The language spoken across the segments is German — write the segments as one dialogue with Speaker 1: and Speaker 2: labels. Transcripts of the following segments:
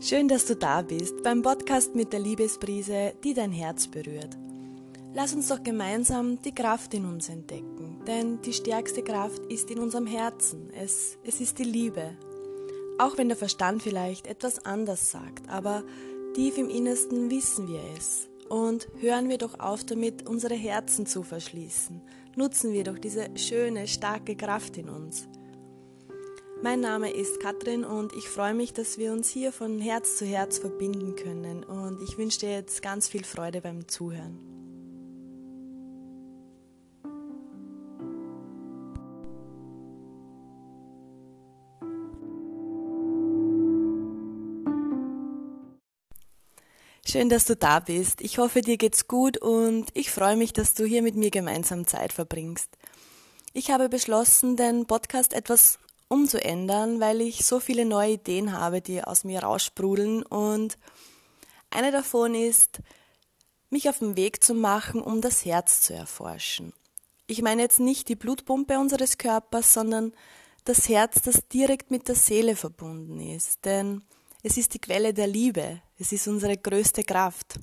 Speaker 1: Schön, dass du da bist beim Podcast mit der Liebesprise, die dein Herz berührt. Lass uns doch gemeinsam die Kraft in uns entdecken, denn die stärkste Kraft ist in unserem Herzen. Es, es ist die Liebe. Auch wenn der Verstand vielleicht etwas anders sagt, aber tief im Innersten wissen wir es. Und hören wir doch auf damit, unsere Herzen zu verschließen. Nutzen wir doch diese schöne, starke Kraft in uns. Mein Name ist Katrin und ich freue mich, dass wir uns hier von Herz zu Herz verbinden können und ich wünsche dir jetzt ganz viel Freude beim Zuhören. Schön, dass du da bist. Ich hoffe, dir geht's gut und ich freue mich, dass du hier mit mir gemeinsam Zeit verbringst. Ich habe beschlossen, den Podcast etwas umzuändern, weil ich so viele neue Ideen habe, die aus mir raussprudeln. Und eine davon ist, mich auf den Weg zu machen, um das Herz zu erforschen. Ich meine jetzt nicht die Blutpumpe unseres Körpers, sondern das Herz, das direkt mit der Seele verbunden ist. Denn es ist die Quelle der Liebe, es ist unsere größte Kraft.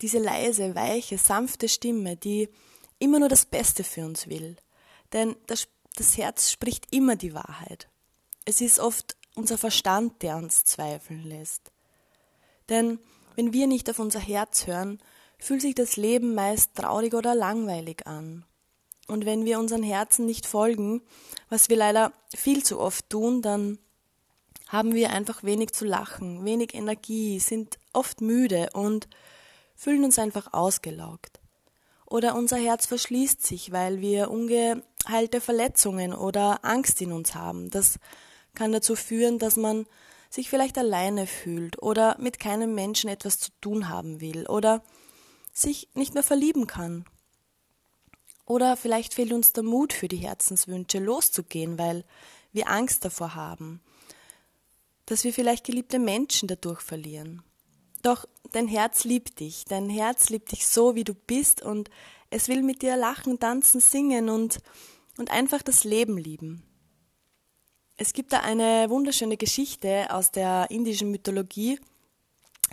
Speaker 1: Diese leise, weiche, sanfte Stimme, die immer nur das Beste für uns will. Denn das das Herz spricht immer die Wahrheit. Es ist oft unser Verstand, der uns zweifeln lässt. Denn wenn wir nicht auf unser Herz hören, fühlt sich das Leben meist traurig oder langweilig an. Und wenn wir unseren Herzen nicht folgen, was wir leider viel zu oft tun, dann haben wir einfach wenig zu lachen, wenig Energie, sind oft müde und fühlen uns einfach ausgelaugt. Oder unser Herz verschließt sich, weil wir unge heilte Verletzungen oder Angst in uns haben. Das kann dazu führen, dass man sich vielleicht alleine fühlt oder mit keinem Menschen etwas zu tun haben will oder sich nicht mehr verlieben kann. Oder vielleicht fehlt uns der Mut für die Herzenswünsche loszugehen, weil wir Angst davor haben, dass wir vielleicht geliebte Menschen dadurch verlieren. Doch dein Herz liebt dich, dein Herz liebt dich so, wie du bist und es will mit dir lachen, tanzen, singen und und einfach das Leben lieben. Es gibt da eine wunderschöne Geschichte aus der indischen Mythologie,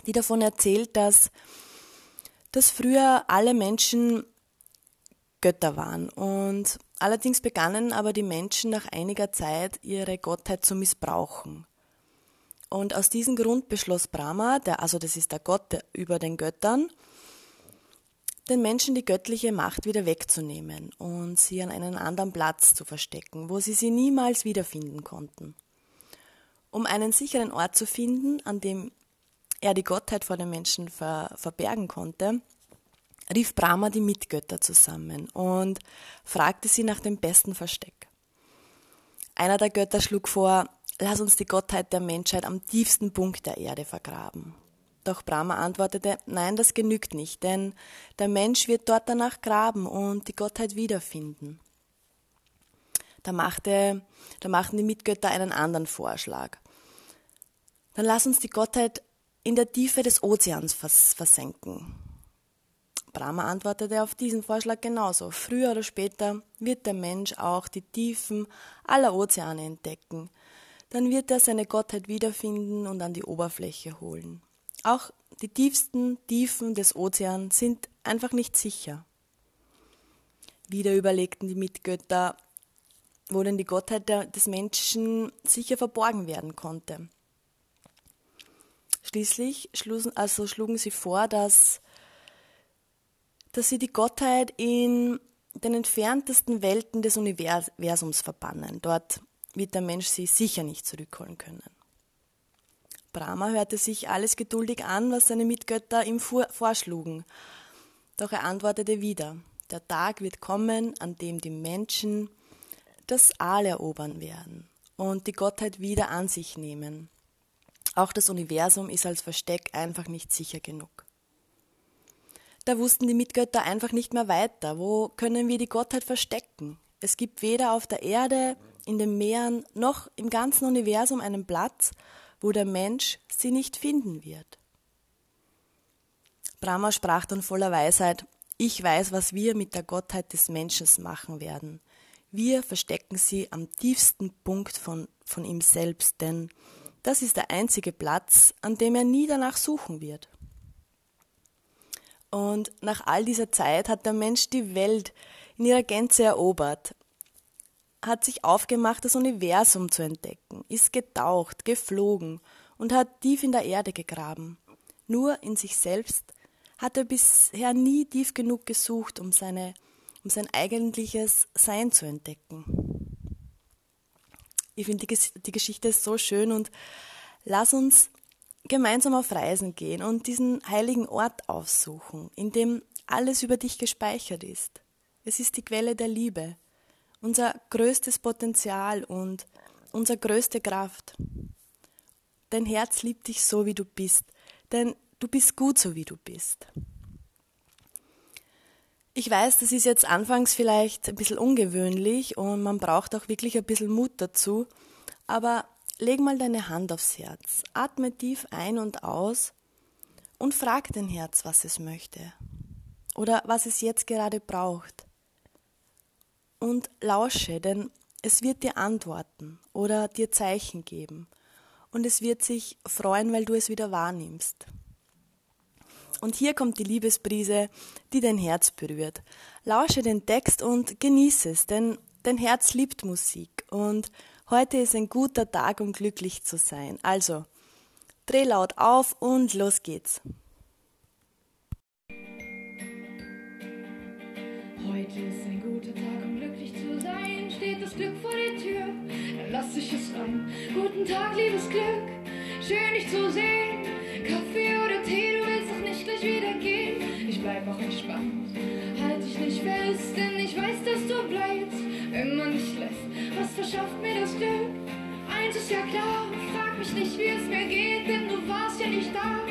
Speaker 1: die davon erzählt, dass, dass früher alle Menschen Götter waren und allerdings begannen aber die Menschen nach einiger Zeit ihre Gottheit zu missbrauchen. Und aus diesem Grund beschloss Brahma, der, also das ist der Gott über den Göttern, den Menschen die göttliche Macht wieder wegzunehmen und sie an einen anderen Platz zu verstecken, wo sie sie niemals wiederfinden konnten. Um einen sicheren Ort zu finden, an dem er die Gottheit vor den Menschen ver verbergen konnte, rief Brahma die Mitgötter zusammen und fragte sie nach dem besten Versteck. Einer der Götter schlug vor, lass uns die Gottheit der Menschheit am tiefsten Punkt der Erde vergraben. Doch Brahma antwortete, nein, das genügt nicht, denn der Mensch wird dort danach graben und die Gottheit wiederfinden. Da, machte, da machten die Mitgötter einen anderen Vorschlag. Dann lass uns die Gottheit in der Tiefe des Ozeans vers versenken. Brahma antwortete auf diesen Vorschlag genauso. Früher oder später wird der Mensch auch die Tiefen aller Ozeane entdecken. Dann wird er seine Gottheit wiederfinden und an die Oberfläche holen. Auch die tiefsten Tiefen des Ozeans sind einfach nicht sicher. Wieder überlegten die Mitgötter, wo denn die Gottheit des Menschen sicher verborgen werden konnte. Schließlich schlugen, also schlugen sie vor, dass, dass sie die Gottheit in den entferntesten Welten des Universums verbannen. Dort wird der Mensch sie sicher nicht zurückholen können. Brahma hörte sich alles geduldig an, was seine Mitgötter ihm vorschlugen. Doch er antwortete wieder, der Tag wird kommen, an dem die Menschen das Aal erobern werden und die Gottheit wieder an sich nehmen. Auch das Universum ist als Versteck einfach nicht sicher genug. Da wussten die Mitgötter einfach nicht mehr weiter. Wo können wir die Gottheit verstecken? Es gibt weder auf der Erde, in den Meeren noch im ganzen Universum einen Platz, wo der Mensch sie nicht finden wird. Brahma sprach dann voller Weisheit, ich weiß, was wir mit der Gottheit des Menschen machen werden. Wir verstecken sie am tiefsten Punkt von, von ihm selbst, denn das ist der einzige Platz, an dem er nie danach suchen wird. Und nach all dieser Zeit hat der Mensch die Welt in ihrer Gänze erobert, hat sich aufgemacht, das Universum zu entdecken, ist getaucht, geflogen und hat tief in der Erde gegraben. Nur in sich selbst hat er bisher nie tief genug gesucht, um, seine, um sein eigentliches Sein zu entdecken. Ich finde die, die Geschichte ist so schön und lass uns gemeinsam auf Reisen gehen und diesen heiligen Ort aufsuchen, in dem alles über dich gespeichert ist. Es ist die Quelle der Liebe, unser größtes Potenzial und unsere größte Kraft. Dein Herz liebt dich so, wie du bist, denn du bist gut so, wie du bist. Ich weiß, das ist jetzt anfangs vielleicht ein bisschen ungewöhnlich und man braucht auch wirklich ein bisschen Mut dazu, aber leg mal deine Hand aufs Herz, atme tief ein und aus und frag dein Herz, was es möchte oder was es jetzt gerade braucht. Und lausche, denn es wird dir antworten oder dir Zeichen geben und es wird sich freuen, weil du es wieder wahrnimmst. Und hier kommt die Liebesbrise, die dein Herz berührt. Lausche den Text und genieße es, denn dein Herz liebt Musik und heute ist ein guter Tag, um glücklich zu sein. Also, dreh laut auf und los geht's.
Speaker 2: Heute ist ein guter Tag, Glück vor der Tür, dann lass ich es rein. Guten Tag, liebes Glück, schön dich zu sehen. Kaffee oder Tee, du willst doch nicht gleich wieder gehen. Ich bleib auch entspannt, halt dich nicht fest, denn ich weiß, dass du bleibst, wenn man dich lässt. Was verschafft mir das Glück? Eins ist ja klar, frag mich nicht, wie es mir geht, denn du warst ja nicht da.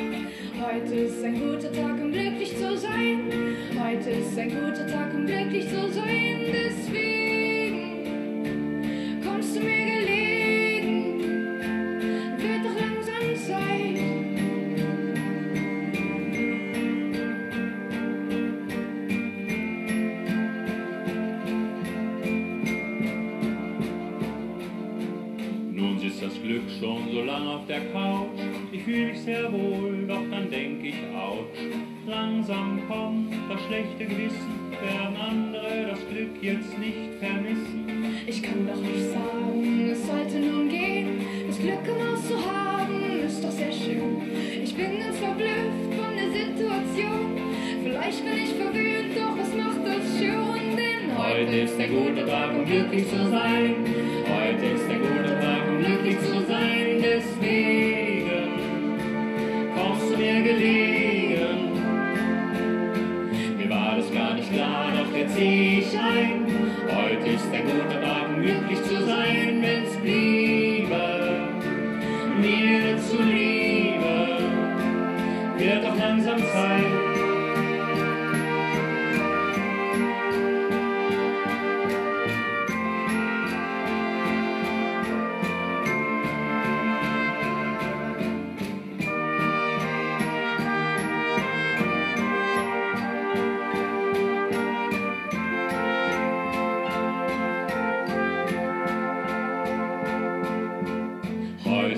Speaker 2: Heute ist ein guter Tag, um glücklich zu sein. Heute ist ein guter Tag, um glücklich zu sein.
Speaker 3: Das Glück schon so lang auf der Couch. Ich fühle mich sehr wohl, doch dann denk ich auch. Langsam kommt das schlechte Gewissen, werden andere das Glück jetzt nicht vermissen.
Speaker 2: Ich kann doch nicht sagen, es sollte nun gehen. Das Glück Haus zu haben, ist doch sehr schön. Ich bin ganz verblüfft von der Situation. Vielleicht bin ich verwöhnt, doch was macht das schon? Denn
Speaker 3: Heute ist ein guter Tag, um glücklich zu sein. Heute ist ein guter Deswegen kommst du mir gelegen. Mir war das gar nicht klar, doch jetzt seh ich ein. Heute ist ein guter Tag, um glücklich zu sein, wenn's bliebe. Mir zuliebe, wird doch langsam Zeit.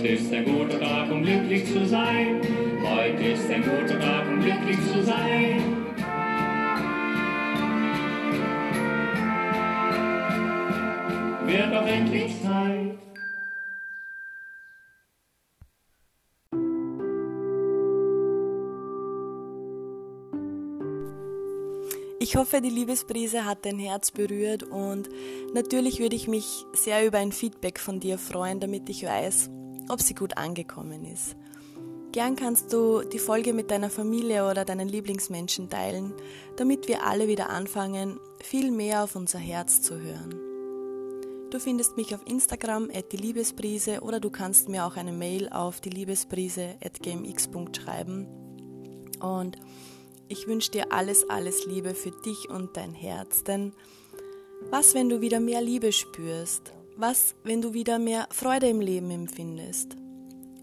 Speaker 3: Heute ist ein guter Tag, um glücklich zu sein. Heute ist ein guter Tag, um glücklich zu sein. Wird doch endlich Zeit.
Speaker 1: Ich hoffe, die Liebesbrise hat dein Herz berührt und natürlich würde ich mich sehr über ein Feedback von dir freuen, damit ich weiß, ob sie gut angekommen ist. Gern kannst du die Folge mit deiner Familie oder deinen Lieblingsmenschen teilen, damit wir alle wieder anfangen, viel mehr auf unser Herz zu hören. Du findest mich auf Instagram at die Liebesbrise oder du kannst mir auch eine Mail auf die Liebesbrise at gmx. schreiben. Und ich wünsche dir alles, alles Liebe für dich und dein Herz, denn was, wenn du wieder mehr Liebe spürst? Was, wenn du wieder mehr Freude im Leben empfindest?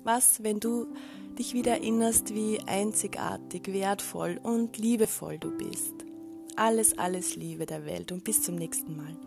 Speaker 1: Was, wenn du dich wieder erinnerst, wie einzigartig, wertvoll und liebevoll du bist? Alles, alles Liebe der Welt und bis zum nächsten Mal.